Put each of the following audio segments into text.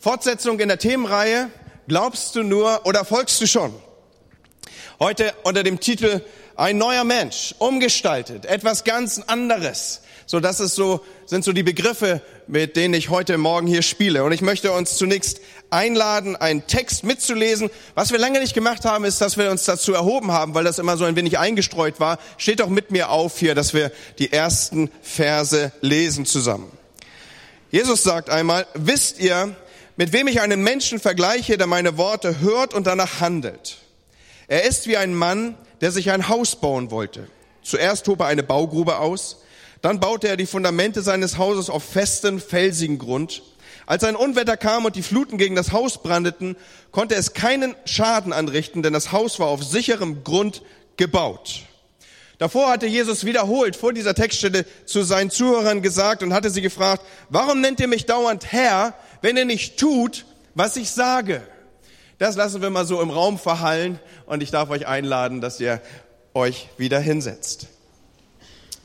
Fortsetzung in der Themenreihe Glaubst du nur oder folgst du schon? Heute unter dem Titel Ein neuer Mensch, umgestaltet, etwas ganz anderes. So, das ist so, sind so die Begriffe, mit denen ich heute Morgen hier spiele. Und ich möchte uns zunächst einladen, einen Text mitzulesen. Was wir lange nicht gemacht haben, ist, dass wir uns dazu erhoben haben, weil das immer so ein wenig eingestreut war. Steht doch mit mir auf hier, dass wir die ersten Verse lesen zusammen. Jesus sagt einmal, wisst ihr, mit wem ich einen Menschen vergleiche, der meine Worte hört und danach handelt. Er ist wie ein Mann, der sich ein Haus bauen wollte. Zuerst hob er eine Baugrube aus, dann baute er die Fundamente seines Hauses auf festen, felsigen Grund. Als ein Unwetter kam und die Fluten gegen das Haus brandeten, konnte es keinen Schaden anrichten, denn das Haus war auf sicherem Grund gebaut. Davor hatte Jesus wiederholt vor dieser Textstelle zu seinen Zuhörern gesagt und hatte sie gefragt, warum nennt ihr mich dauernd Herr, wenn ihr nicht tut, was ich sage? Das lassen wir mal so im Raum verhallen und ich darf euch einladen, dass ihr euch wieder hinsetzt.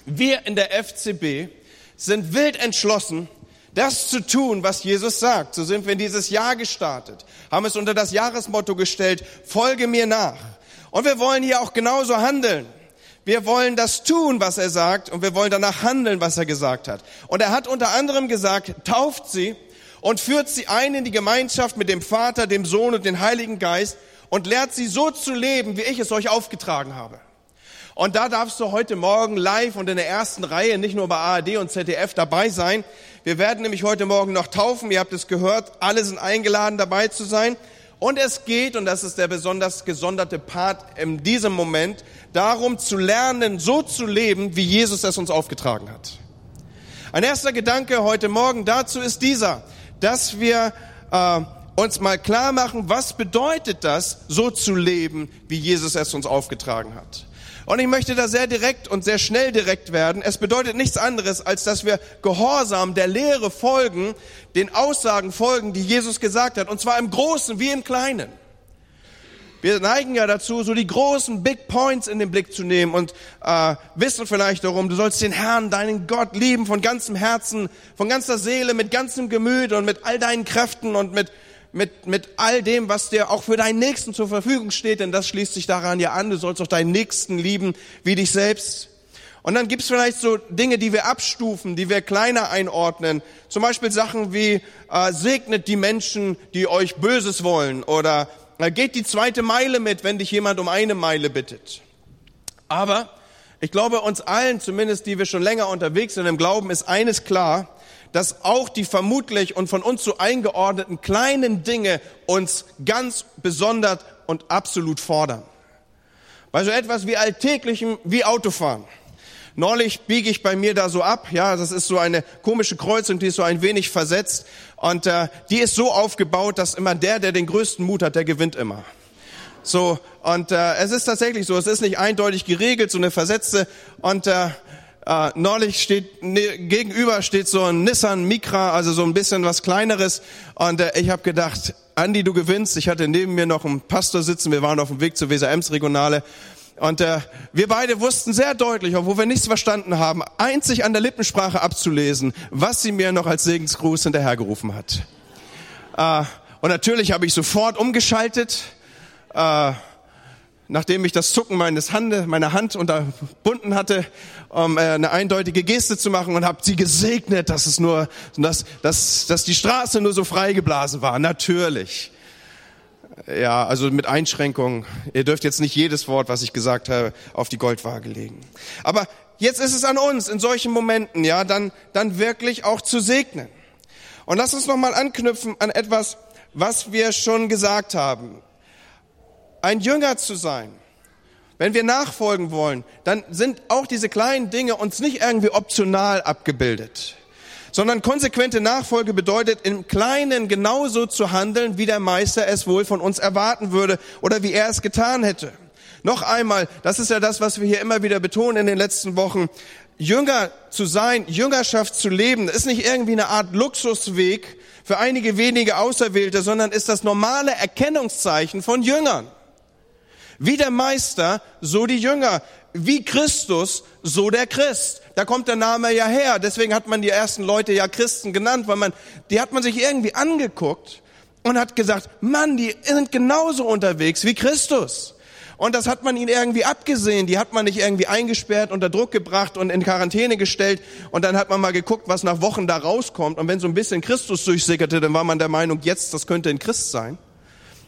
Wir in der FCB sind wild entschlossen, das zu tun, was Jesus sagt. So sind wir in dieses Jahr gestartet, haben es unter das Jahresmotto gestellt, folge mir nach. Und wir wollen hier auch genauso handeln. Wir wollen das tun, was er sagt, und wir wollen danach handeln, was er gesagt hat. Und er hat unter anderem gesagt, tauft sie und führt sie ein in die Gemeinschaft mit dem Vater, dem Sohn und dem Heiligen Geist und lehrt sie so zu leben, wie ich es euch aufgetragen habe. Und da darfst du heute Morgen live und in der ersten Reihe, nicht nur bei ARD und ZDF dabei sein. Wir werden nämlich heute Morgen noch taufen. Ihr habt es gehört. Alle sind eingeladen, dabei zu sein. Und es geht, und das ist der besonders gesonderte Part in diesem Moment, darum zu lernen, so zu leben, wie Jesus es uns aufgetragen hat. Ein erster Gedanke heute Morgen dazu ist dieser, dass wir äh, uns mal klar machen, was bedeutet das, so zu leben, wie Jesus es uns aufgetragen hat. Und ich möchte da sehr direkt und sehr schnell direkt werden. Es bedeutet nichts anderes, als dass wir gehorsam der Lehre folgen, den Aussagen folgen, die Jesus gesagt hat. Und zwar im Großen wie im Kleinen. Wir neigen ja dazu, so die großen Big Points in den Blick zu nehmen und äh, wissen vielleicht darum, du sollst den Herrn, deinen Gott lieben von ganzem Herzen, von ganzer Seele, mit ganzem Gemüt und mit all deinen Kräften und mit mit, mit all dem, was dir auch für deinen Nächsten zur Verfügung steht, denn das schließt sich daran ja an, du sollst auch deinen Nächsten lieben wie dich selbst. Und dann gibt's vielleicht so Dinge, die wir abstufen, die wir kleiner einordnen. Zum Beispiel Sachen wie äh, segnet die Menschen, die euch Böses wollen oder äh, geht die zweite Meile mit, wenn dich jemand um eine Meile bittet. Aber ich glaube, uns allen, zumindest die wir schon länger unterwegs sind im Glauben, ist eines klar, dass auch die vermutlich und von uns so eingeordneten kleinen Dinge uns ganz besonders und absolut fordern. Bei so etwas wie alltäglichem, wie Autofahren. Neulich biege ich bei mir da so ab, ja, das ist so eine komische Kreuzung, die ist so ein wenig versetzt und äh, die ist so aufgebaut, dass immer der, der den größten Mut hat, der gewinnt immer. So und äh, es ist tatsächlich so, es ist nicht eindeutig geregelt, so eine versetzte und äh, äh, neulich steht ne, gegenüber steht so ein Nissan Micra, also so ein bisschen was kleineres. Und äh, ich habe gedacht, Andi, du gewinnst. Ich hatte neben mir noch einen Pastor sitzen. Wir waren auf dem Weg zur Weser-Ems-Regionale. Und äh, wir beide wussten sehr deutlich, obwohl wir nichts verstanden haben, einzig an der Lippensprache abzulesen, was sie mir noch als Segensgruß hinterhergerufen hat. Äh, und natürlich habe ich sofort umgeschaltet. Äh, nachdem ich das Zucken meines Hande, meiner Hand unterbunden hatte, um äh, eine eindeutige Geste zu machen und habe sie gesegnet, dass es nur, dass, dass, dass die Straße nur so freigeblasen war. Natürlich. Ja, also mit Einschränkungen. Ihr dürft jetzt nicht jedes Wort, was ich gesagt habe, auf die Goldwaage legen. Aber jetzt ist es an uns, in solchen Momenten, ja, dann, dann wirklich auch zu segnen. Und lass uns nochmal anknüpfen an etwas, was wir schon gesagt haben ein Jünger zu sein, wenn wir nachfolgen wollen, dann sind auch diese kleinen Dinge uns nicht irgendwie optional abgebildet, sondern konsequente Nachfolge bedeutet, im Kleinen genauso zu handeln, wie der Meister es wohl von uns erwarten würde oder wie er es getan hätte. Noch einmal, das ist ja das, was wir hier immer wieder betonen in den letzten Wochen. Jünger zu sein, Jüngerschaft zu leben, ist nicht irgendwie eine Art Luxusweg für einige wenige Auserwählte, sondern ist das normale Erkennungszeichen von Jüngern. Wie der Meister, so die Jünger. Wie Christus, so der Christ. Da kommt der Name ja her. Deswegen hat man die ersten Leute ja Christen genannt, weil man, die hat man sich irgendwie angeguckt und hat gesagt, Mann, die sind genauso unterwegs wie Christus. Und das hat man ihnen irgendwie abgesehen. Die hat man nicht irgendwie eingesperrt, unter Druck gebracht und in Quarantäne gestellt. Und dann hat man mal geguckt, was nach Wochen da rauskommt. Und wenn so ein bisschen Christus durchsickerte, dann war man der Meinung, jetzt, das könnte ein Christ sein.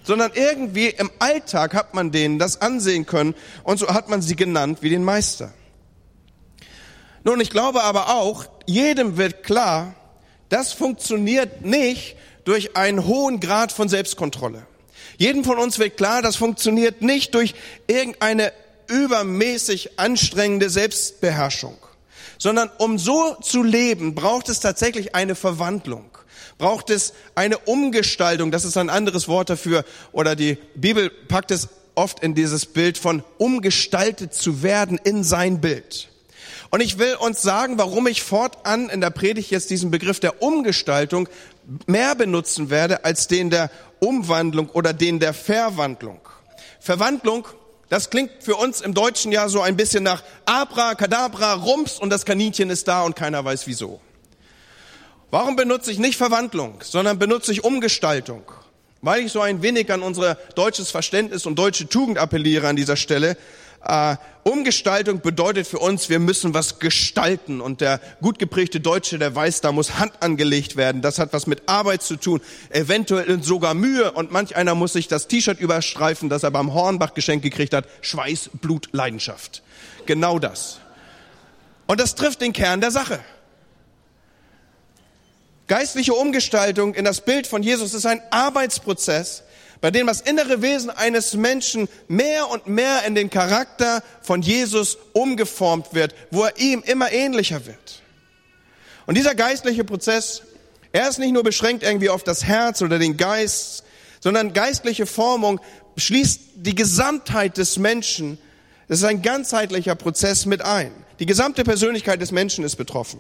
Sondern irgendwie im Alltag hat man denen das ansehen können. Und so hat man sie genannt wie den Meister. Nun, ich glaube aber auch, jedem wird klar, das funktioniert nicht durch einen hohen Grad von Selbstkontrolle. Jedem von uns wird klar, das funktioniert nicht durch irgendeine übermäßig anstrengende Selbstbeherrschung, sondern um so zu leben, braucht es tatsächlich eine Verwandlung, braucht es eine Umgestaltung, das ist ein anderes Wort dafür, oder die Bibel packt es oft in dieses Bild von umgestaltet zu werden in sein Bild. Und ich will uns sagen, warum ich fortan in der Predigt jetzt diesen Begriff der Umgestaltung mehr benutzen werde als den der Umwandlung oder den der Verwandlung. Verwandlung, das klingt für uns im Deutschen ja so ein bisschen nach Abra, Kadabra, Rums und das Kaninchen ist da und keiner weiß wieso. Warum benutze ich nicht Verwandlung, sondern benutze ich Umgestaltung? Weil ich so ein wenig an unser deutsches Verständnis und deutsche Tugend appelliere an dieser Stelle, äh, Umgestaltung bedeutet für uns, wir müssen was gestalten. Und der gut geprägte Deutsche, der weiß, da muss Hand angelegt werden. Das hat was mit Arbeit zu tun, eventuell sogar Mühe. Und manch einer muss sich das T-Shirt überstreifen, das er beim Hornbach geschenkt gekriegt hat. Schweiß, Blut, Leidenschaft. Genau das. Und das trifft den Kern der Sache. Geistliche Umgestaltung in das Bild von Jesus ist ein Arbeitsprozess, bei dem das innere Wesen eines Menschen mehr und mehr in den Charakter von Jesus umgeformt wird, wo er ihm immer ähnlicher wird. Und dieser geistliche Prozess, er ist nicht nur beschränkt irgendwie auf das Herz oder den Geist, sondern geistliche Formung schließt die Gesamtheit des Menschen. Das ist ein ganzheitlicher Prozess mit ein. Die gesamte Persönlichkeit des Menschen ist betroffen.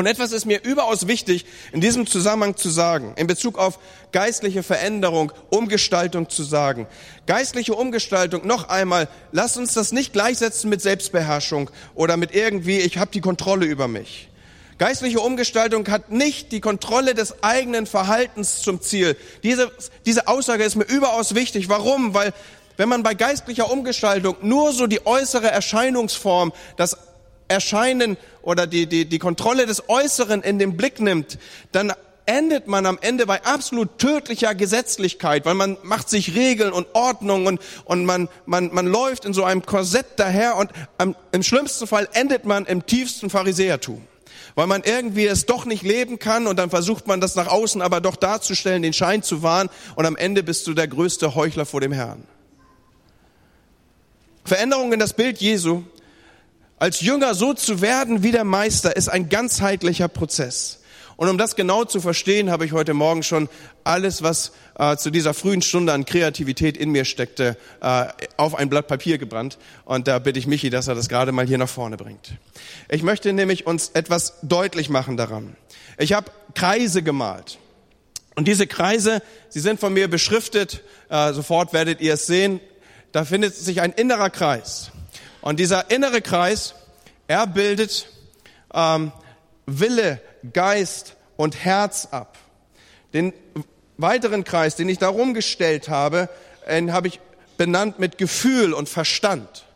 Und etwas ist mir überaus wichtig in diesem Zusammenhang zu sagen, in Bezug auf geistliche Veränderung, Umgestaltung zu sagen. Geistliche Umgestaltung, noch einmal, lasst uns das nicht gleichsetzen mit Selbstbeherrschung oder mit irgendwie, ich habe die Kontrolle über mich. Geistliche Umgestaltung hat nicht die Kontrolle des eigenen Verhaltens zum Ziel. Diese, diese Aussage ist mir überaus wichtig. Warum? Weil wenn man bei geistlicher Umgestaltung nur so die äußere Erscheinungsform, das Erscheinen oder die, die, die Kontrolle des Äußeren in den Blick nimmt, dann endet man am Ende bei absolut tödlicher Gesetzlichkeit, weil man macht sich Regeln und Ordnungen und, und man, man, man läuft in so einem Korsett daher und am, im schlimmsten Fall endet man im tiefsten Pharisäertum. Weil man irgendwie es doch nicht leben kann und dann versucht man das nach außen aber doch darzustellen, den Schein zu wahren und am Ende bist du der größte Heuchler vor dem Herrn. Veränderung in das Bild Jesu als Jünger so zu werden wie der Meister ist ein ganzheitlicher Prozess. Und um das genau zu verstehen, habe ich heute Morgen schon alles, was äh, zu dieser frühen Stunde an Kreativität in mir steckte, äh, auf ein Blatt Papier gebrannt. Und da bitte ich Michi, dass er das gerade mal hier nach vorne bringt. Ich möchte nämlich uns etwas deutlich machen daran. Ich habe Kreise gemalt. Und diese Kreise, sie sind von mir beschriftet. Äh, sofort werdet ihr es sehen. Da findet sich ein innerer Kreis. Und dieser innere Kreis, er bildet ähm, Wille, Geist und Herz ab. Den weiteren Kreis, den ich darum gestellt habe, den habe ich benannt mit Gefühl und Verstand.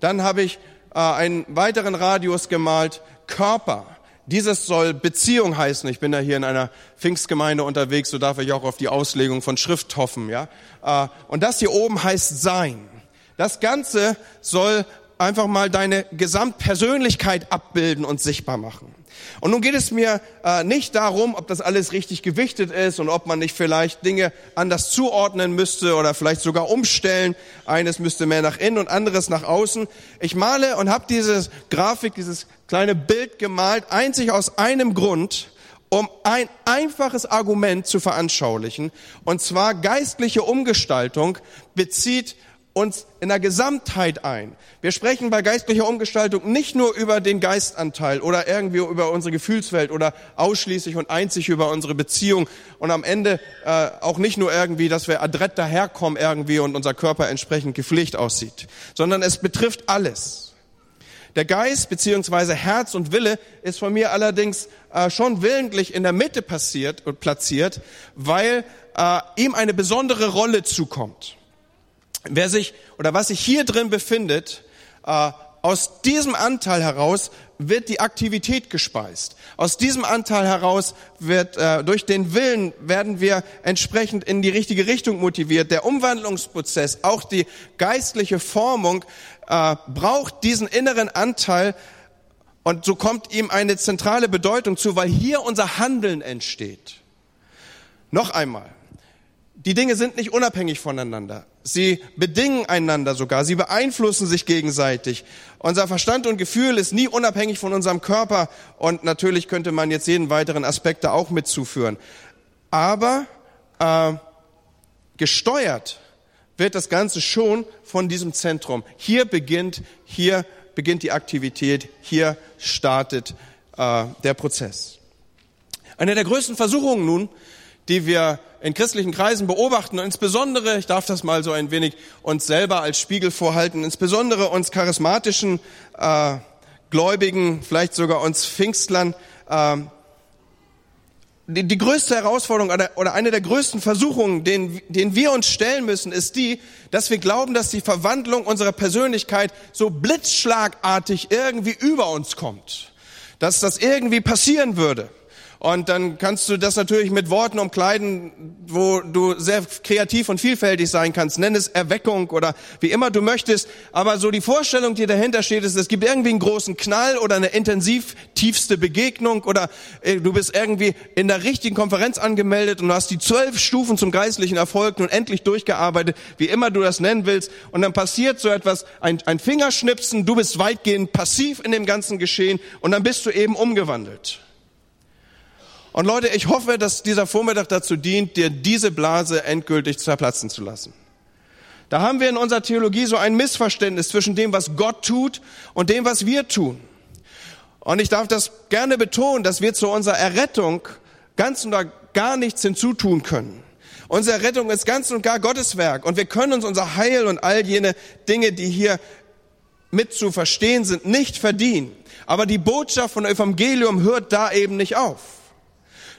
Dann habe ich äh, einen weiteren Radius gemalt, Körper. Dieses soll Beziehung heißen. Ich bin ja hier in einer Pfingstgemeinde unterwegs, so darf ich auch auf die Auslegung von Schrift hoffen. Ja? Äh, und das hier oben heißt Sein. Das Ganze soll einfach mal deine Gesamtpersönlichkeit abbilden und sichtbar machen. Und nun geht es mir äh, nicht darum, ob das alles richtig gewichtet ist und ob man nicht vielleicht Dinge anders zuordnen müsste oder vielleicht sogar umstellen. Eines müsste mehr nach innen und anderes nach außen. Ich male und habe diese Grafik, dieses kleine Bild gemalt, einzig aus einem Grund, um ein einfaches Argument zu veranschaulichen. Und zwar geistliche Umgestaltung bezieht uns in der Gesamtheit ein. Wir sprechen bei geistlicher Umgestaltung nicht nur über den Geistanteil oder irgendwie über unsere Gefühlswelt oder ausschließlich und einzig über unsere Beziehung und am Ende äh, auch nicht nur irgendwie, dass wir adrett daherkommen irgendwie und unser Körper entsprechend gepflegt aussieht, sondern es betrifft alles. Der Geist beziehungsweise Herz und Wille ist von mir allerdings äh, schon willentlich in der Mitte passiert und platziert, weil äh, ihm eine besondere Rolle zukommt. Wer sich oder was sich hier drin befindet, äh, aus diesem Anteil heraus wird die Aktivität gespeist. Aus diesem Anteil heraus wird äh, durch den Willen werden wir entsprechend in die richtige Richtung motiviert. Der Umwandlungsprozess, auch die geistliche Formung äh, braucht diesen inneren Anteil und so kommt ihm eine zentrale Bedeutung zu, weil hier unser Handeln entsteht. Noch einmal, die Dinge sind nicht unabhängig voneinander. Sie bedingen einander sogar. Sie beeinflussen sich gegenseitig. Unser Verstand und Gefühl ist nie unabhängig von unserem Körper. Und natürlich könnte man jetzt jeden weiteren Aspekt da auch mitzuführen. Aber äh, gesteuert wird das Ganze schon von diesem Zentrum. Hier beginnt, hier beginnt die Aktivität. Hier startet äh, der Prozess. Eine der größten Versuchungen nun, die wir in christlichen Kreisen beobachten und insbesondere, ich darf das mal so ein wenig uns selber als Spiegel vorhalten, insbesondere uns charismatischen äh, Gläubigen, vielleicht sogar uns Pfingstlern, äh, die, die größte Herausforderung oder, oder eine der größten Versuchungen, denen, denen wir uns stellen müssen, ist die, dass wir glauben, dass die Verwandlung unserer Persönlichkeit so blitzschlagartig irgendwie über uns kommt. Dass das irgendwie passieren würde. Und dann kannst du das natürlich mit Worten umkleiden, wo du sehr kreativ und vielfältig sein kannst. Nenn es Erweckung oder wie immer du möchtest. Aber so die Vorstellung, die dahinter steht, ist, es gibt irgendwie einen großen Knall oder eine intensiv tiefste Begegnung oder äh, du bist irgendwie in der richtigen Konferenz angemeldet und du hast die zwölf Stufen zum geistlichen Erfolg nun endlich durchgearbeitet, wie immer du das nennen willst. Und dann passiert so etwas, ein, ein Fingerschnipsen, du bist weitgehend passiv in dem ganzen Geschehen und dann bist du eben umgewandelt. Und Leute, ich hoffe, dass dieser Vormittag dazu dient, dir diese Blase endgültig zerplatzen zu lassen. Da haben wir in unserer Theologie so ein Missverständnis zwischen dem, was Gott tut und dem, was wir tun. Und ich darf das gerne betonen, dass wir zu unserer Errettung ganz und gar nichts hinzutun können. Unsere Errettung ist ganz und gar Gottes Werk und wir können uns unser Heil und all jene Dinge, die hier mit zu verstehen sind, nicht verdienen. Aber die Botschaft von Evangelium hört da eben nicht auf.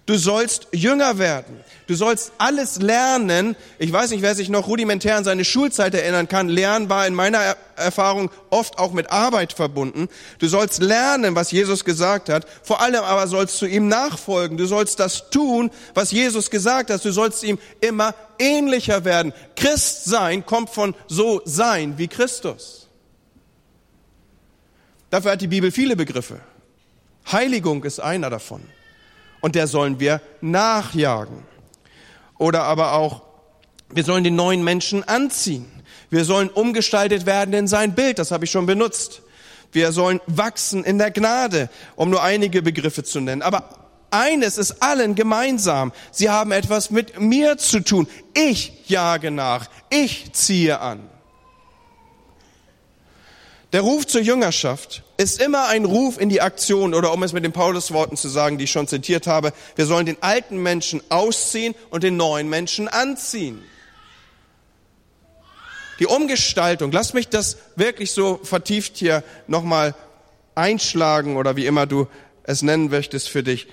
Du sollst jünger werden. Du sollst alles lernen. Ich weiß nicht, wer sich noch rudimentär an seine Schulzeit erinnern kann. Lernen war in meiner Erfahrung oft auch mit Arbeit verbunden. Du sollst lernen, was Jesus gesagt hat. Vor allem aber sollst du ihm nachfolgen. Du sollst das tun, was Jesus gesagt hat. Du sollst ihm immer ähnlicher werden. Christ sein kommt von so sein wie Christus. Dafür hat die Bibel viele Begriffe. Heiligung ist einer davon und der sollen wir nachjagen. Oder aber auch, wir sollen den neuen Menschen anziehen. Wir sollen umgestaltet werden in sein Bild, das habe ich schon benutzt. Wir sollen wachsen in der Gnade, um nur einige Begriffe zu nennen. Aber eines ist allen gemeinsam. Sie haben etwas mit mir zu tun. Ich jage nach. Ich ziehe an. Der Ruf zur Jüngerschaft ist immer ein Ruf in die Aktion oder um es mit den Paulusworten zu sagen, die ich schon zitiert habe, wir sollen den alten Menschen ausziehen und den neuen Menschen anziehen. Die Umgestaltung, lass mich das wirklich so vertieft hier nochmal einschlagen oder wie immer du es nennen möchtest für dich.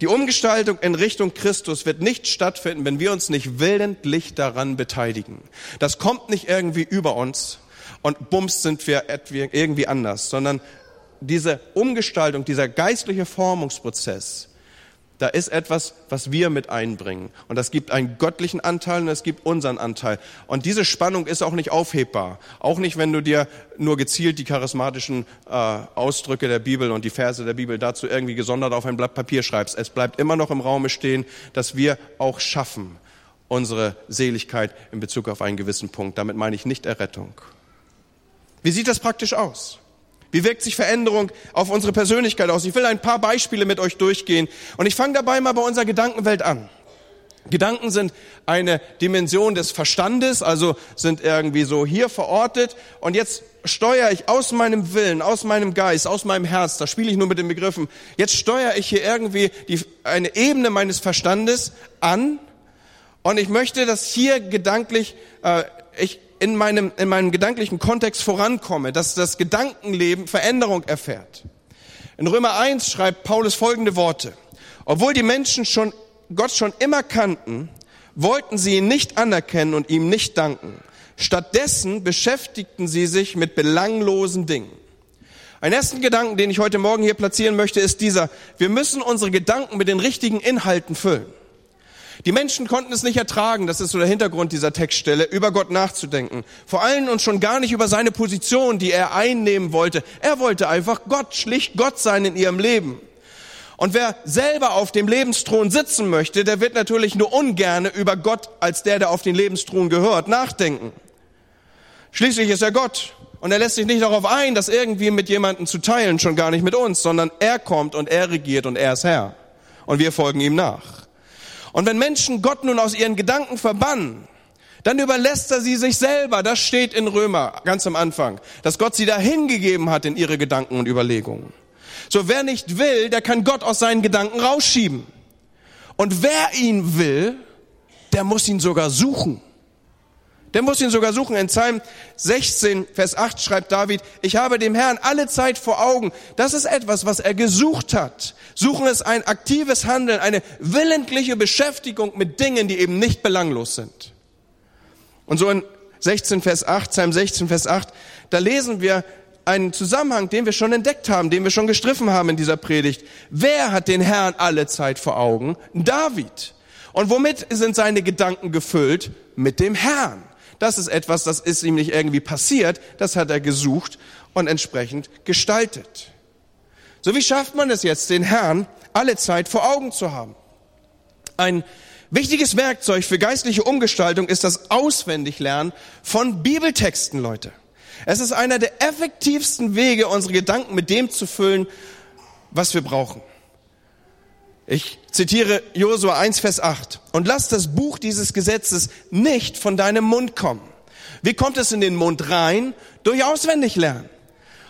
Die Umgestaltung in Richtung Christus wird nicht stattfinden, wenn wir uns nicht willentlich daran beteiligen. Das kommt nicht irgendwie über uns, und bums sind wir irgendwie anders, sondern diese Umgestaltung, dieser geistliche Formungsprozess, da ist etwas, was wir mit einbringen. Und das gibt einen göttlichen Anteil und es gibt unseren Anteil. Und diese Spannung ist auch nicht aufhebbar. Auch nicht, wenn du dir nur gezielt die charismatischen äh, Ausdrücke der Bibel und die Verse der Bibel dazu irgendwie gesondert auf ein Blatt Papier schreibst. Es bleibt immer noch im Raume stehen, dass wir auch schaffen, unsere Seligkeit in Bezug auf einen gewissen Punkt. Damit meine ich nicht Errettung. Wie sieht das praktisch aus? Wie wirkt sich Veränderung auf unsere Persönlichkeit aus? Ich will ein paar Beispiele mit euch durchgehen und ich fange dabei mal bei unserer Gedankenwelt an. Gedanken sind eine Dimension des Verstandes, also sind irgendwie so hier verortet und jetzt steuere ich aus meinem Willen, aus meinem Geist, aus meinem Herz, da spiele ich nur mit den Begriffen, jetzt steuere ich hier irgendwie die, eine Ebene meines Verstandes an und ich möchte, dass hier gedanklich, äh, ich in meinem, in meinem gedanklichen Kontext vorankomme, dass das Gedankenleben Veränderung erfährt. In Römer 1 schreibt Paulus folgende Worte. Obwohl die Menschen schon, Gott schon immer kannten, wollten sie ihn nicht anerkennen und ihm nicht danken. Stattdessen beschäftigten sie sich mit belanglosen Dingen. Ein ersten Gedanken, den ich heute Morgen hier platzieren möchte, ist dieser. Wir müssen unsere Gedanken mit den richtigen Inhalten füllen. Die Menschen konnten es nicht ertragen, das ist so der Hintergrund dieser Textstelle, über Gott nachzudenken. Vor allem und schon gar nicht über seine Position, die er einnehmen wollte. Er wollte einfach Gott, schlicht Gott sein in ihrem Leben. Und wer selber auf dem Lebensthron sitzen möchte, der wird natürlich nur ungerne über Gott als der, der auf den Lebensthron gehört, nachdenken. Schließlich ist er Gott. Und er lässt sich nicht darauf ein, das irgendwie mit jemandem zu teilen, schon gar nicht mit uns, sondern er kommt und er regiert und er ist Herr. Und wir folgen ihm nach. Und wenn Menschen Gott nun aus ihren Gedanken verbannen, dann überlässt er sie sich selber. Das steht in Römer ganz am Anfang, dass Gott sie dahin gegeben hat in ihre Gedanken und Überlegungen. So wer nicht will, der kann Gott aus seinen Gedanken rausschieben. Und wer ihn will, der muss ihn sogar suchen. Der muss ihn sogar suchen. In Psalm 16, Vers 8 schreibt David, ich habe dem Herrn alle Zeit vor Augen. Das ist etwas, was er gesucht hat. Suchen ist ein aktives Handeln, eine willentliche Beschäftigung mit Dingen, die eben nicht belanglos sind. Und so in 16, Vers 8, Psalm 16, Vers 8, da lesen wir einen Zusammenhang, den wir schon entdeckt haben, den wir schon gestriffen haben in dieser Predigt. Wer hat den Herrn alle Zeit vor Augen? David. Und womit sind seine Gedanken gefüllt? Mit dem Herrn. Das ist etwas, das ist ihm nicht irgendwie passiert, das hat er gesucht und entsprechend gestaltet. So wie schafft man es jetzt, den Herrn alle Zeit vor Augen zu haben? Ein wichtiges Werkzeug für geistliche Umgestaltung ist das Auswendiglernen von Bibeltexten, Leute. Es ist einer der effektivsten Wege, unsere Gedanken mit dem zu füllen, was wir brauchen. Ich zitiere Josua 1, Vers 8. Und lass das Buch dieses Gesetzes nicht von deinem Mund kommen. Wie kommt es in den Mund rein? Durch auswendig lernen.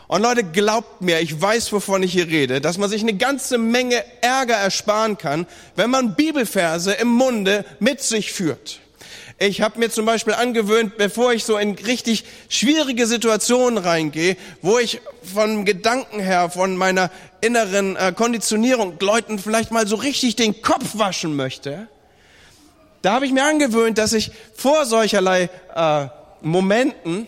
Und Leute, glaubt mir, ich weiß, wovon ich hier rede, dass man sich eine ganze Menge Ärger ersparen kann, wenn man Bibelverse im Munde mit sich führt. Ich habe mir zum Beispiel angewöhnt, bevor ich so in richtig schwierige Situationen reingehe, wo ich vom Gedanken her, von meiner inneren äh, Konditionierung Leuten vielleicht mal so richtig den Kopf waschen möchte, da habe ich mir angewöhnt, dass ich vor solcherlei äh, Momenten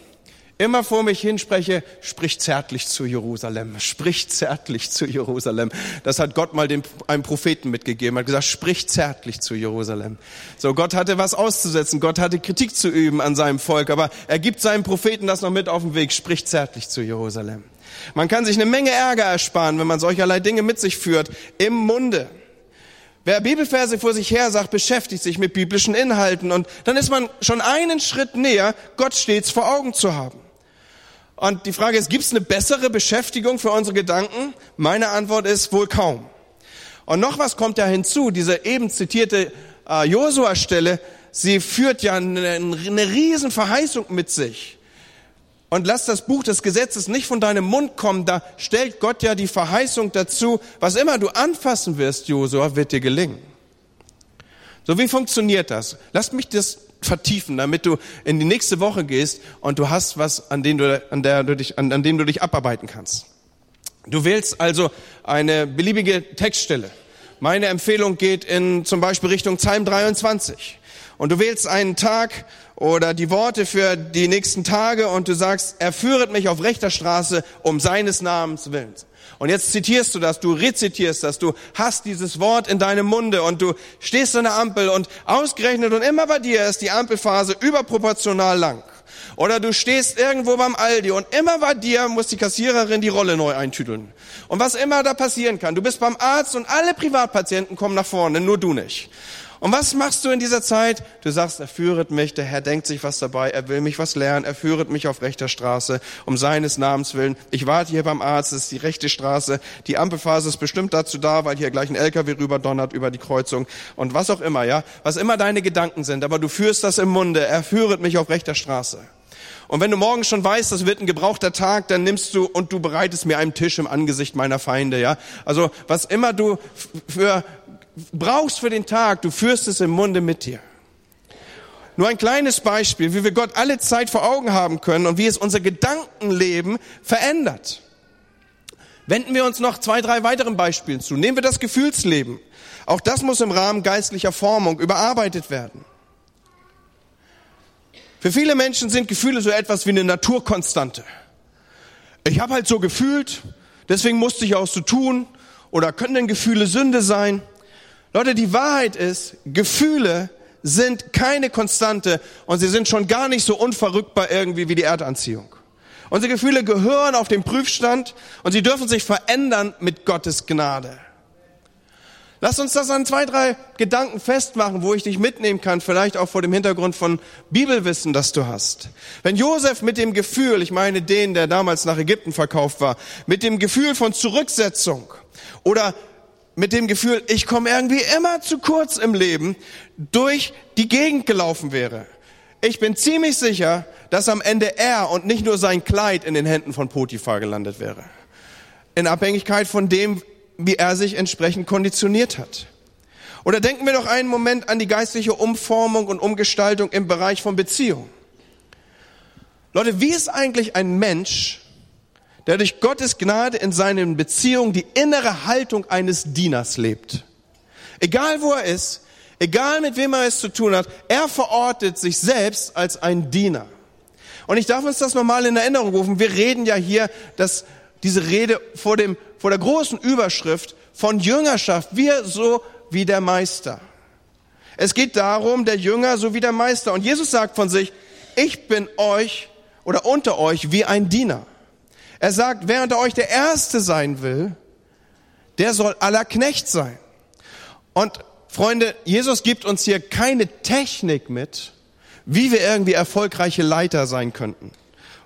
immer vor mich hinspreche, sprich zärtlich zu Jerusalem, sprich zärtlich zu Jerusalem. Das hat Gott mal dem, einem Propheten mitgegeben, hat gesagt, sprich zärtlich zu Jerusalem. So, Gott hatte was auszusetzen, Gott hatte Kritik zu üben an seinem Volk, aber er gibt seinem Propheten das noch mit auf den Weg, sprich zärtlich zu Jerusalem. Man kann sich eine Menge Ärger ersparen, wenn man solcherlei Dinge mit sich führt, im Munde. Wer Bibelverse vor sich her sagt, beschäftigt sich mit biblischen Inhalten und dann ist man schon einen Schritt näher, Gott stets vor Augen zu haben. Und die Frage ist, gibt es eine bessere Beschäftigung für unsere Gedanken? Meine Antwort ist wohl kaum. Und noch was kommt ja hinzu, diese eben zitierte äh, Josua-Stelle, sie führt ja eine, eine riesen Verheißung mit sich. Und lass das Buch des Gesetzes nicht von deinem Mund kommen, da stellt Gott ja die Verheißung dazu, was immer du anfassen wirst, Josua, wird dir gelingen. So, wie funktioniert das? Lass mich das vertiefen, damit du in die nächste Woche gehst und du hast was, an dem du, an der du dich, an, an dem du dich abarbeiten kannst. Du wählst also eine beliebige Textstelle. Meine Empfehlung geht in zum Beispiel Richtung Psalm 23. Und du wählst einen Tag oder die Worte für die nächsten Tage und du sagst, er führet mich auf rechter Straße um seines Namens willen. Und jetzt zitierst du das, du rezitierst das, du hast dieses Wort in deinem Munde und du stehst an der Ampel und ausgerechnet und immer bei dir ist die Ampelphase überproportional lang. Oder du stehst irgendwo beim Aldi und immer bei dir muss die Kassiererin die Rolle neu eintüdeln. Und was immer da passieren kann, du bist beim Arzt und alle Privatpatienten kommen nach vorne, nur du nicht. Und was machst du in dieser Zeit? Du sagst, er führet mich, der Herr denkt sich was dabei, er will mich was lernen, er führet mich auf rechter Straße, um seines Namens willen. Ich warte hier beim Arzt, es ist die rechte Straße, die Ampelphase ist bestimmt dazu da, weil hier gleich ein LKW rüberdonnert über die Kreuzung und was auch immer, ja. Was immer deine Gedanken sind, aber du führst das im Munde, er führet mich auf rechter Straße. Und wenn du morgen schon weißt, das wird ein gebrauchter Tag, dann nimmst du und du bereitest mir einen Tisch im Angesicht meiner Feinde, ja. Also was immer du für brauchst für den Tag, du führst es im Munde mit dir. nur ein kleines Beispiel, wie wir Gott alle Zeit vor Augen haben können und wie es unser Gedankenleben verändert. Wenden wir uns noch zwei, drei weiteren Beispielen zu. Nehmen wir das Gefühlsleben. Auch das muss im Rahmen geistlicher Formung überarbeitet werden. Für viele Menschen sind Gefühle so etwas wie eine Naturkonstante. Ich habe halt so gefühlt, deswegen musste ich auch so tun. Oder können denn Gefühle Sünde sein? Leute, die Wahrheit ist, Gefühle sind keine Konstante und sie sind schon gar nicht so unverrückbar irgendwie wie die Erdanziehung. Unsere Gefühle gehören auf den Prüfstand und sie dürfen sich verändern mit Gottes Gnade. Lass uns das an zwei, drei Gedanken festmachen, wo ich dich mitnehmen kann, vielleicht auch vor dem Hintergrund von Bibelwissen, das du hast. Wenn Josef mit dem Gefühl, ich meine den, der damals nach Ägypten verkauft war, mit dem Gefühl von Zurücksetzung oder mit dem Gefühl, ich komme irgendwie immer zu kurz im Leben, durch die Gegend gelaufen wäre. Ich bin ziemlich sicher, dass am Ende er und nicht nur sein Kleid in den Händen von Potiphar gelandet wäre. In Abhängigkeit von dem, wie er sich entsprechend konditioniert hat. Oder denken wir doch einen Moment an die geistliche Umformung und Umgestaltung im Bereich von Beziehung. Leute, wie ist eigentlich ein Mensch, der durch Gottes Gnade in seinen Beziehungen die innere Haltung eines Dieners lebt. Egal wo er ist, egal mit wem er es zu tun hat, er verortet sich selbst als ein Diener. Und ich darf uns das nochmal in Erinnerung rufen. Wir reden ja hier, dass diese Rede vor dem, vor der großen Überschrift von Jüngerschaft, wir so wie der Meister. Es geht darum, der Jünger so wie der Meister. Und Jesus sagt von sich, ich bin euch oder unter euch wie ein Diener. Er sagt, wer unter euch der Erste sein will, der soll aller Knecht sein. Und Freunde, Jesus gibt uns hier keine Technik mit, wie wir irgendwie erfolgreiche Leiter sein könnten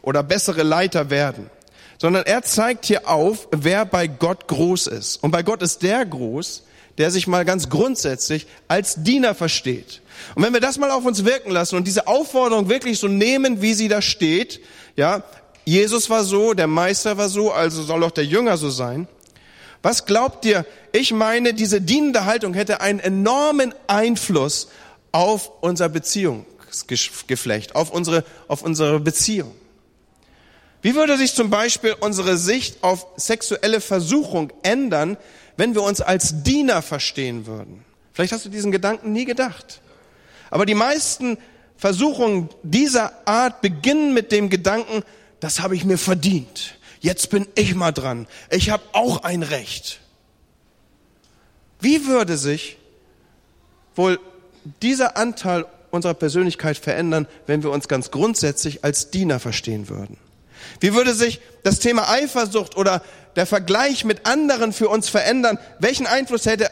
oder bessere Leiter werden, sondern er zeigt hier auf, wer bei Gott groß ist. Und bei Gott ist der groß, der sich mal ganz grundsätzlich als Diener versteht. Und wenn wir das mal auf uns wirken lassen und diese Aufforderung wirklich so nehmen, wie sie da steht, ja, Jesus war so, der Meister war so, also soll auch der Jünger so sein. Was glaubt ihr? Ich meine, diese dienende Haltung hätte einen enormen Einfluss auf unser Beziehungsgeflecht, auf unsere, auf unsere Beziehung. Wie würde sich zum Beispiel unsere Sicht auf sexuelle Versuchung ändern, wenn wir uns als Diener verstehen würden? Vielleicht hast du diesen Gedanken nie gedacht. Aber die meisten Versuchungen dieser Art beginnen mit dem Gedanken, das habe ich mir verdient. Jetzt bin ich mal dran. Ich habe auch ein Recht. Wie würde sich wohl dieser Anteil unserer Persönlichkeit verändern, wenn wir uns ganz grundsätzlich als Diener verstehen würden? Wie würde sich das Thema Eifersucht oder der Vergleich mit anderen für uns verändern? Welchen Einfluss hätte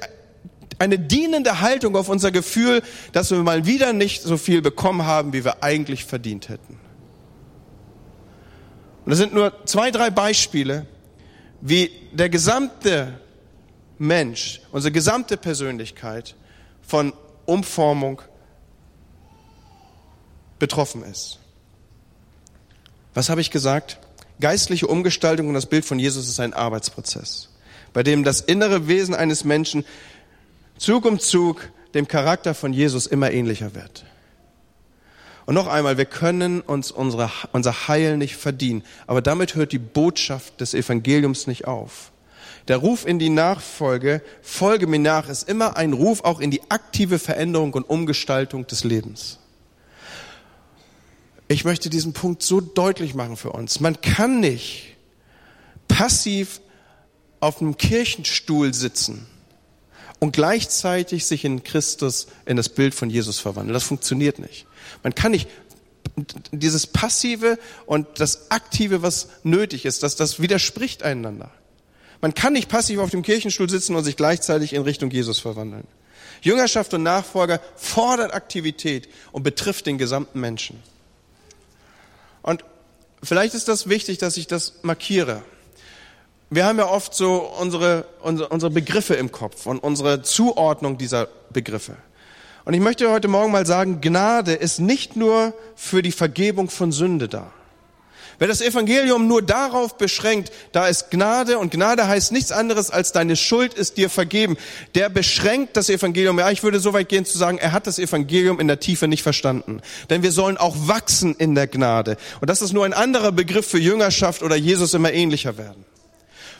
eine dienende Haltung auf unser Gefühl, dass wir mal wieder nicht so viel bekommen haben, wie wir eigentlich verdient hätten? Und das sind nur zwei, drei Beispiele, wie der gesamte Mensch, unsere gesamte Persönlichkeit von Umformung betroffen ist. Was habe ich gesagt? Geistliche Umgestaltung und das Bild von Jesus ist ein Arbeitsprozess, bei dem das innere Wesen eines Menschen Zug um Zug dem Charakter von Jesus immer ähnlicher wird. Und noch einmal, wir können uns unsere, unser Heil nicht verdienen. Aber damit hört die Botschaft des Evangeliums nicht auf. Der Ruf in die Nachfolge, folge mir nach, ist immer ein Ruf auch in die aktive Veränderung und Umgestaltung des Lebens. Ich möchte diesen Punkt so deutlich machen für uns. Man kann nicht passiv auf einem Kirchenstuhl sitzen und gleichzeitig sich in Christus, in das Bild von Jesus verwandeln. Das funktioniert nicht. Man kann nicht dieses Passive und das Aktive, was nötig ist, dass das widerspricht einander. Man kann nicht passiv auf dem Kirchenstuhl sitzen und sich gleichzeitig in Richtung Jesus verwandeln. Jüngerschaft und Nachfolger fordert Aktivität und betrifft den gesamten Menschen. Und vielleicht ist das wichtig, dass ich das markiere. Wir haben ja oft so unsere, unsere, unsere Begriffe im Kopf und unsere Zuordnung dieser Begriffe. Und ich möchte heute Morgen mal sagen, Gnade ist nicht nur für die Vergebung von Sünde da. Wer das Evangelium nur darauf beschränkt, da ist Gnade und Gnade heißt nichts anderes als deine Schuld ist dir vergeben. Der beschränkt das Evangelium. Ja, ich würde so weit gehen zu sagen, er hat das Evangelium in der Tiefe nicht verstanden. Denn wir sollen auch wachsen in der Gnade. Und das ist nur ein anderer Begriff für Jüngerschaft oder Jesus immer ähnlicher werden.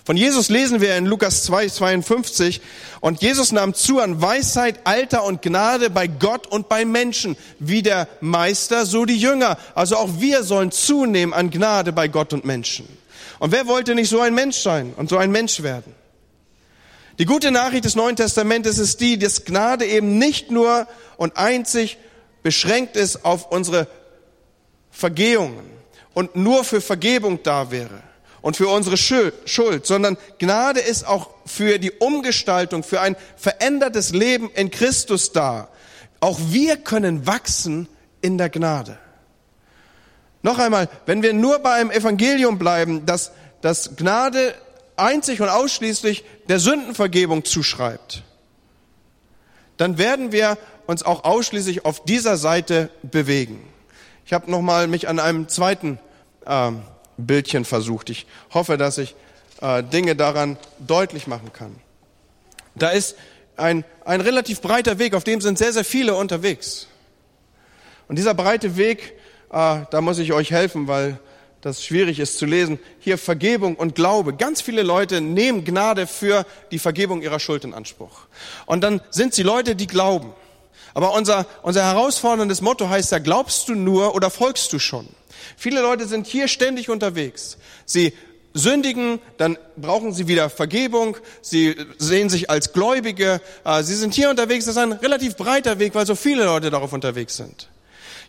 Von Jesus lesen wir in Lukas 2, 52, und Jesus nahm zu an Weisheit, Alter und Gnade bei Gott und bei Menschen, wie der Meister, so die Jünger. Also auch wir sollen zunehmen an Gnade bei Gott und Menschen. Und wer wollte nicht so ein Mensch sein und so ein Mensch werden? Die gute Nachricht des Neuen Testamentes ist die, dass Gnade eben nicht nur und einzig beschränkt ist auf unsere Vergehungen und nur für Vergebung da wäre und für unsere Schuld, sondern Gnade ist auch für die Umgestaltung, für ein verändertes Leben in Christus da. Auch wir können wachsen in der Gnade. Noch einmal, wenn wir nur beim Evangelium bleiben, dass, dass Gnade einzig und ausschließlich der Sündenvergebung zuschreibt, dann werden wir uns auch ausschließlich auf dieser Seite bewegen. Ich habe noch mal mich an einem zweiten ähm, Bildchen versucht. Ich hoffe, dass ich äh, Dinge daran deutlich machen kann. Da ist ein, ein relativ breiter Weg, auf dem sind sehr, sehr viele unterwegs. Und dieser breite Weg, äh, da muss ich euch helfen, weil das schwierig ist zu lesen. Hier Vergebung und Glaube. Ganz viele Leute nehmen Gnade für die Vergebung ihrer Schuld in Anspruch. Und dann sind sie Leute, die glauben. Aber unser, unser herausforderndes Motto heißt ja, glaubst du nur oder folgst du schon? Viele Leute sind hier ständig unterwegs. Sie sündigen, dann brauchen sie wieder Vergebung, sie sehen sich als Gläubige, äh, sie sind hier unterwegs, das ist ein relativ breiter Weg, weil so viele Leute darauf unterwegs sind.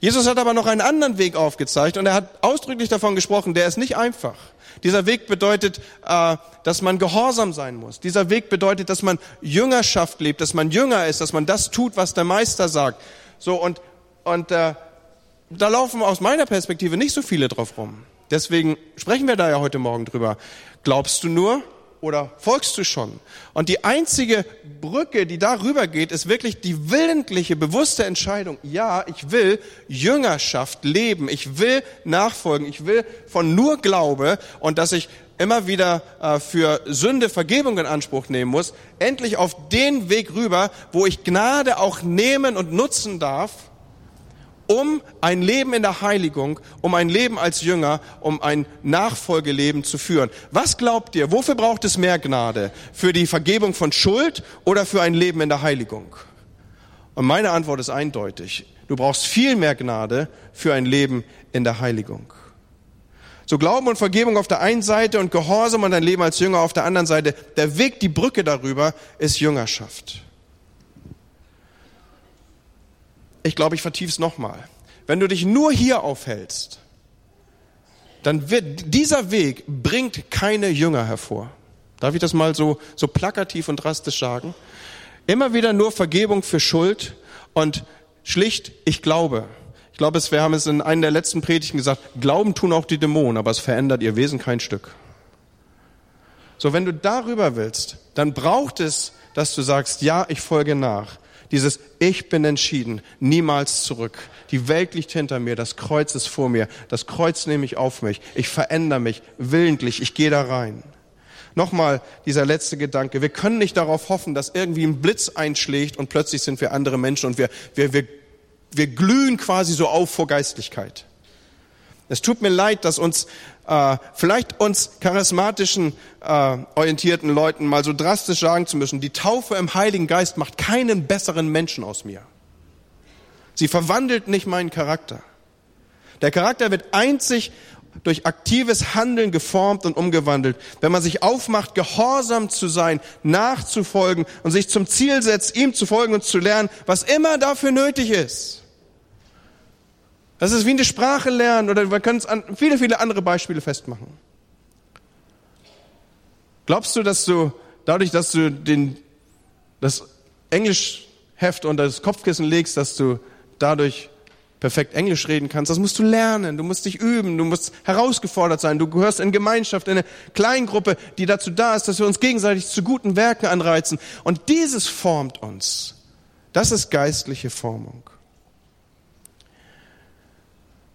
Jesus hat aber noch einen anderen Weg aufgezeigt und er hat ausdrücklich davon gesprochen, der ist nicht einfach. Dieser Weg bedeutet, äh, dass man gehorsam sein muss. Dieser Weg bedeutet, dass man Jüngerschaft lebt, dass man Jünger ist, dass man das tut, was der Meister sagt. So und und äh, da laufen aus meiner Perspektive nicht so viele drauf rum. Deswegen sprechen wir da ja heute Morgen drüber. Glaubst du nur oder folgst du schon? Und die einzige Brücke, die darüber geht, ist wirklich die willentliche, bewusste Entscheidung. Ja, ich will Jüngerschaft leben. Ich will nachfolgen. Ich will von nur Glaube und dass ich immer wieder äh, für Sünde Vergebung in Anspruch nehmen muss, endlich auf den Weg rüber, wo ich Gnade auch nehmen und nutzen darf um ein Leben in der Heiligung, um ein Leben als Jünger, um ein Nachfolgeleben zu führen. Was glaubt ihr, wofür braucht es mehr Gnade? Für die Vergebung von Schuld oder für ein Leben in der Heiligung? Und meine Antwort ist eindeutig. Du brauchst viel mehr Gnade für ein Leben in der Heiligung. So Glauben und Vergebung auf der einen Seite und Gehorsam und ein Leben als Jünger auf der anderen Seite. Der Weg, die Brücke darüber ist Jüngerschaft. Ich glaube, ich vertiefe es nochmal. Wenn du dich nur hier aufhältst, dann wird dieser Weg bringt keine Jünger hervor. Darf ich das mal so, so plakativ und drastisch sagen? Immer wieder nur Vergebung für Schuld und schlicht, ich glaube. Ich glaube, wir haben es in einer der letzten Predigten gesagt, Glauben tun auch die Dämonen, aber es verändert ihr Wesen kein Stück. So, wenn du darüber willst, dann braucht es, dass du sagst, ja, ich folge nach. Dieses Ich bin entschieden, niemals zurück. Die Welt liegt hinter mir, das Kreuz ist vor mir, das Kreuz nehme ich auf mich, ich verändere mich willentlich, ich gehe da rein. Nochmal dieser letzte Gedanke. Wir können nicht darauf hoffen, dass irgendwie ein Blitz einschlägt und plötzlich sind wir andere Menschen und wir, wir, wir, wir glühen quasi so auf vor Geistlichkeit. Es tut mir leid, dass uns äh, vielleicht uns charismatischen äh, orientierten Leuten mal so drastisch sagen zu müssen, die Taufe im Heiligen Geist macht keinen besseren Menschen aus mir. Sie verwandelt nicht meinen Charakter. Der Charakter wird einzig durch aktives Handeln geformt und umgewandelt. Wenn man sich aufmacht, gehorsam zu sein, nachzufolgen und sich zum Ziel setzt, ihm zu folgen und zu lernen, was immer dafür nötig ist. Das ist wie eine Sprache lernen oder wir können es an viele, viele andere Beispiele festmachen. Glaubst du, dass du dadurch, dass du den, das Englischheft unter das Kopfkissen legst, dass du dadurch perfekt Englisch reden kannst. Das musst du lernen, du musst dich üben, du musst herausgefordert sein, du gehörst in Gemeinschaft, in eine Kleingruppe, die dazu da ist, dass wir uns gegenseitig zu guten Werken anreizen. Und dieses formt uns. Das ist geistliche Formung.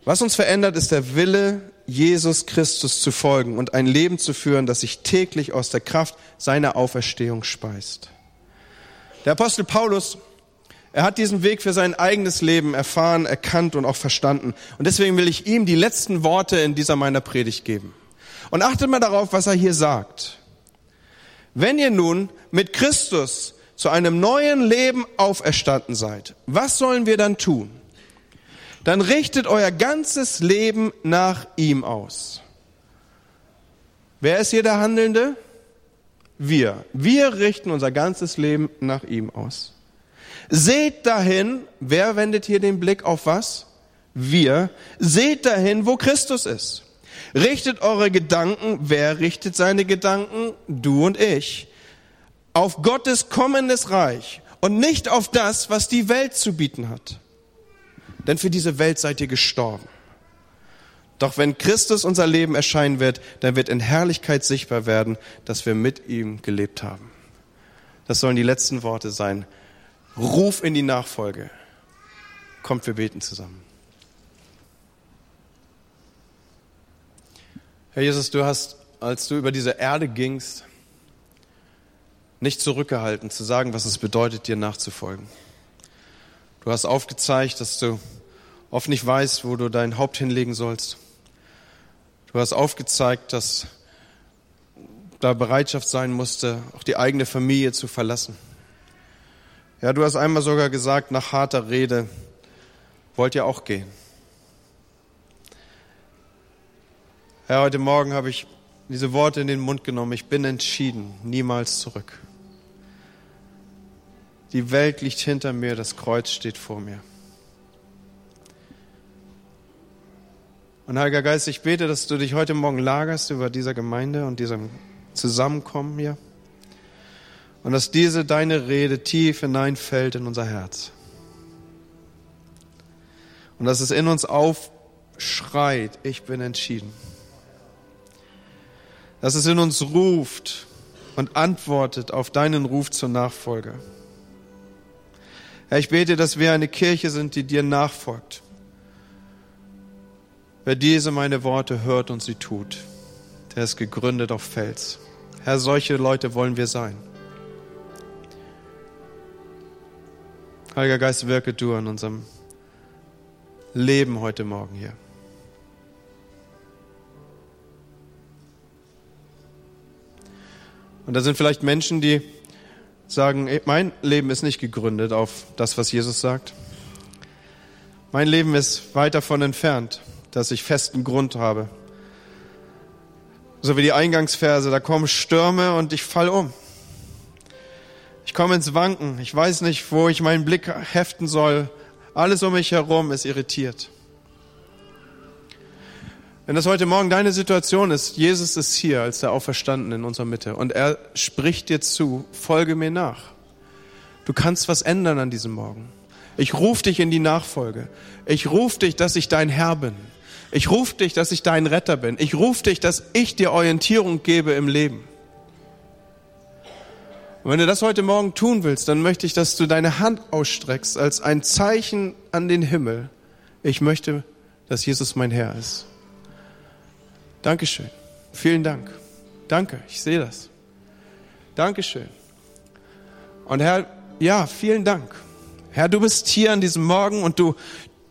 Was uns verändert, ist der Wille, Jesus Christus zu folgen und ein Leben zu führen, das sich täglich aus der Kraft seiner Auferstehung speist. Der Apostel Paulus, er hat diesen Weg für sein eigenes Leben erfahren, erkannt und auch verstanden. Und deswegen will ich ihm die letzten Worte in dieser meiner Predigt geben. Und achtet mal darauf, was er hier sagt. Wenn ihr nun mit Christus zu einem neuen Leben auferstanden seid, was sollen wir dann tun? Dann richtet euer ganzes Leben nach ihm aus. Wer ist hier der Handelnde? Wir. Wir richten unser ganzes Leben nach ihm aus. Seht dahin, wer wendet hier den Blick auf was? Wir. Seht dahin, wo Christus ist. Richtet eure Gedanken, wer richtet seine Gedanken? Du und ich. Auf Gottes kommendes Reich und nicht auf das, was die Welt zu bieten hat. Denn für diese Welt seid ihr gestorben. Doch wenn Christus unser Leben erscheinen wird, dann wird in Herrlichkeit sichtbar werden, dass wir mit ihm gelebt haben. Das sollen die letzten Worte sein. Ruf in die Nachfolge. Kommt, wir beten zusammen. Herr Jesus, du hast, als du über diese Erde gingst, nicht zurückgehalten zu sagen, was es bedeutet, dir nachzufolgen. Du hast aufgezeigt, dass du oft nicht weißt, wo du dein Haupt hinlegen sollst. Du hast aufgezeigt, dass da Bereitschaft sein musste, auch die eigene Familie zu verlassen. Ja, du hast einmal sogar gesagt, nach harter Rede, wollt ihr auch gehen. Herr, heute Morgen habe ich diese Worte in den Mund genommen. Ich bin entschieden, niemals zurück. Die Welt liegt hinter mir, das Kreuz steht vor mir. Und Heiliger Geist, ich bete, dass du dich heute Morgen lagerst über dieser Gemeinde und diesem Zusammenkommen hier. Und dass diese deine Rede tief hineinfällt in unser Herz. Und dass es in uns aufschreit, ich bin entschieden dass es in uns ruft und antwortet auf deinen Ruf zur Nachfolge. Herr, ich bete, dass wir eine Kirche sind, die dir nachfolgt. Wer diese meine Worte hört und sie tut, der ist gegründet auf Fels. Herr, solche Leute wollen wir sein. Heiliger Geist, wirke du an unserem Leben heute Morgen hier. Und da sind vielleicht Menschen, die sagen, mein Leben ist nicht gegründet auf das, was Jesus sagt. Mein Leben ist weit davon entfernt, dass ich festen Grund habe. So wie die Eingangsverse, da kommen Stürme und ich fall um. Ich komme ins Wanken. Ich weiß nicht, wo ich meinen Blick heften soll. Alles um mich herum ist irritiert. Wenn das heute Morgen deine Situation ist, Jesus ist hier als der Auferstandene in unserer Mitte und er spricht dir zu, folge mir nach. Du kannst was ändern an diesem Morgen. Ich rufe dich in die Nachfolge. Ich rufe dich, dass ich dein Herr bin. Ich rufe dich, dass ich dein Retter bin. Ich rufe dich, dass ich dir Orientierung gebe im Leben. Und wenn du das heute Morgen tun willst, dann möchte ich, dass du deine Hand ausstreckst als ein Zeichen an den Himmel. Ich möchte, dass Jesus mein Herr ist. Dankeschön. Vielen Dank. Danke, ich sehe das. Dankeschön. Und Herr, ja, vielen Dank. Herr, du bist hier an diesem Morgen und du,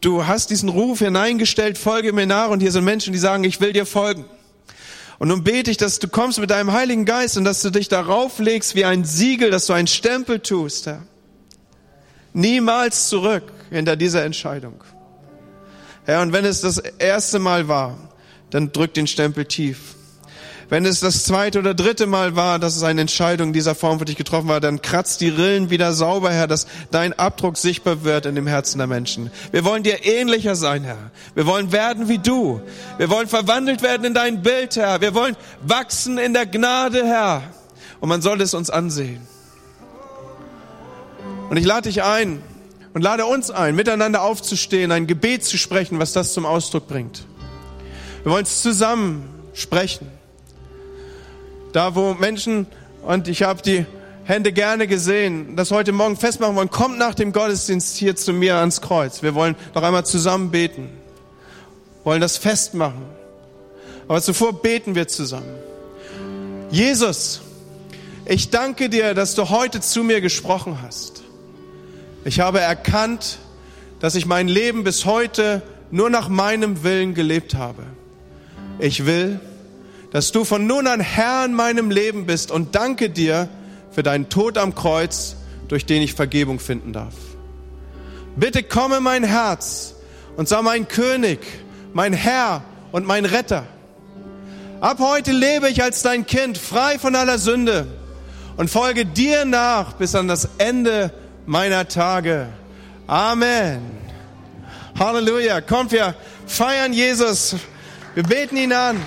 du hast diesen Ruf hineingestellt, folge mir nach. Und hier sind Menschen, die sagen, ich will dir folgen. Und nun bete ich, dass du kommst mit deinem Heiligen Geist und dass du dich darauf legst wie ein Siegel, dass du einen Stempel tust, Herr. Niemals zurück hinter dieser Entscheidung. Herr, und wenn es das erste Mal war, dann drück den Stempel tief. Wenn es das zweite oder dritte Mal war, dass es eine Entscheidung dieser Form für dich getroffen war, dann kratzt die Rillen wieder sauber, Herr, dass dein Abdruck sichtbar wird in dem Herzen der Menschen. Wir wollen dir ähnlicher sein, Herr. Wir wollen werden wie du. Wir wollen verwandelt werden in dein Bild, Herr. Wir wollen wachsen in der Gnade, Herr. Und man soll es uns ansehen. Und ich lade dich ein und lade uns ein, miteinander aufzustehen, ein Gebet zu sprechen, was das zum Ausdruck bringt. Wir wollen es zusammen sprechen. Da, wo Menschen, und ich habe die Hände gerne gesehen, das heute Morgen festmachen wollen, kommt nach dem Gottesdienst hier zu mir ans Kreuz. Wir wollen noch einmal zusammen beten, wollen das festmachen. Aber zuvor beten wir zusammen. Jesus, ich danke dir, dass du heute zu mir gesprochen hast. Ich habe erkannt, dass ich mein Leben bis heute nur nach meinem Willen gelebt habe. Ich will, dass du von nun an Herr in meinem Leben bist und danke dir für deinen Tod am Kreuz, durch den ich Vergebung finden darf. Bitte komme mein Herz und sei mein König, mein Herr und mein Retter. Ab heute lebe ich als dein Kind, frei von aller Sünde und folge dir nach bis an das Ende meiner Tage. Amen. Halleluja. Kommt, wir feiern Jesus. Wir beten ihn an.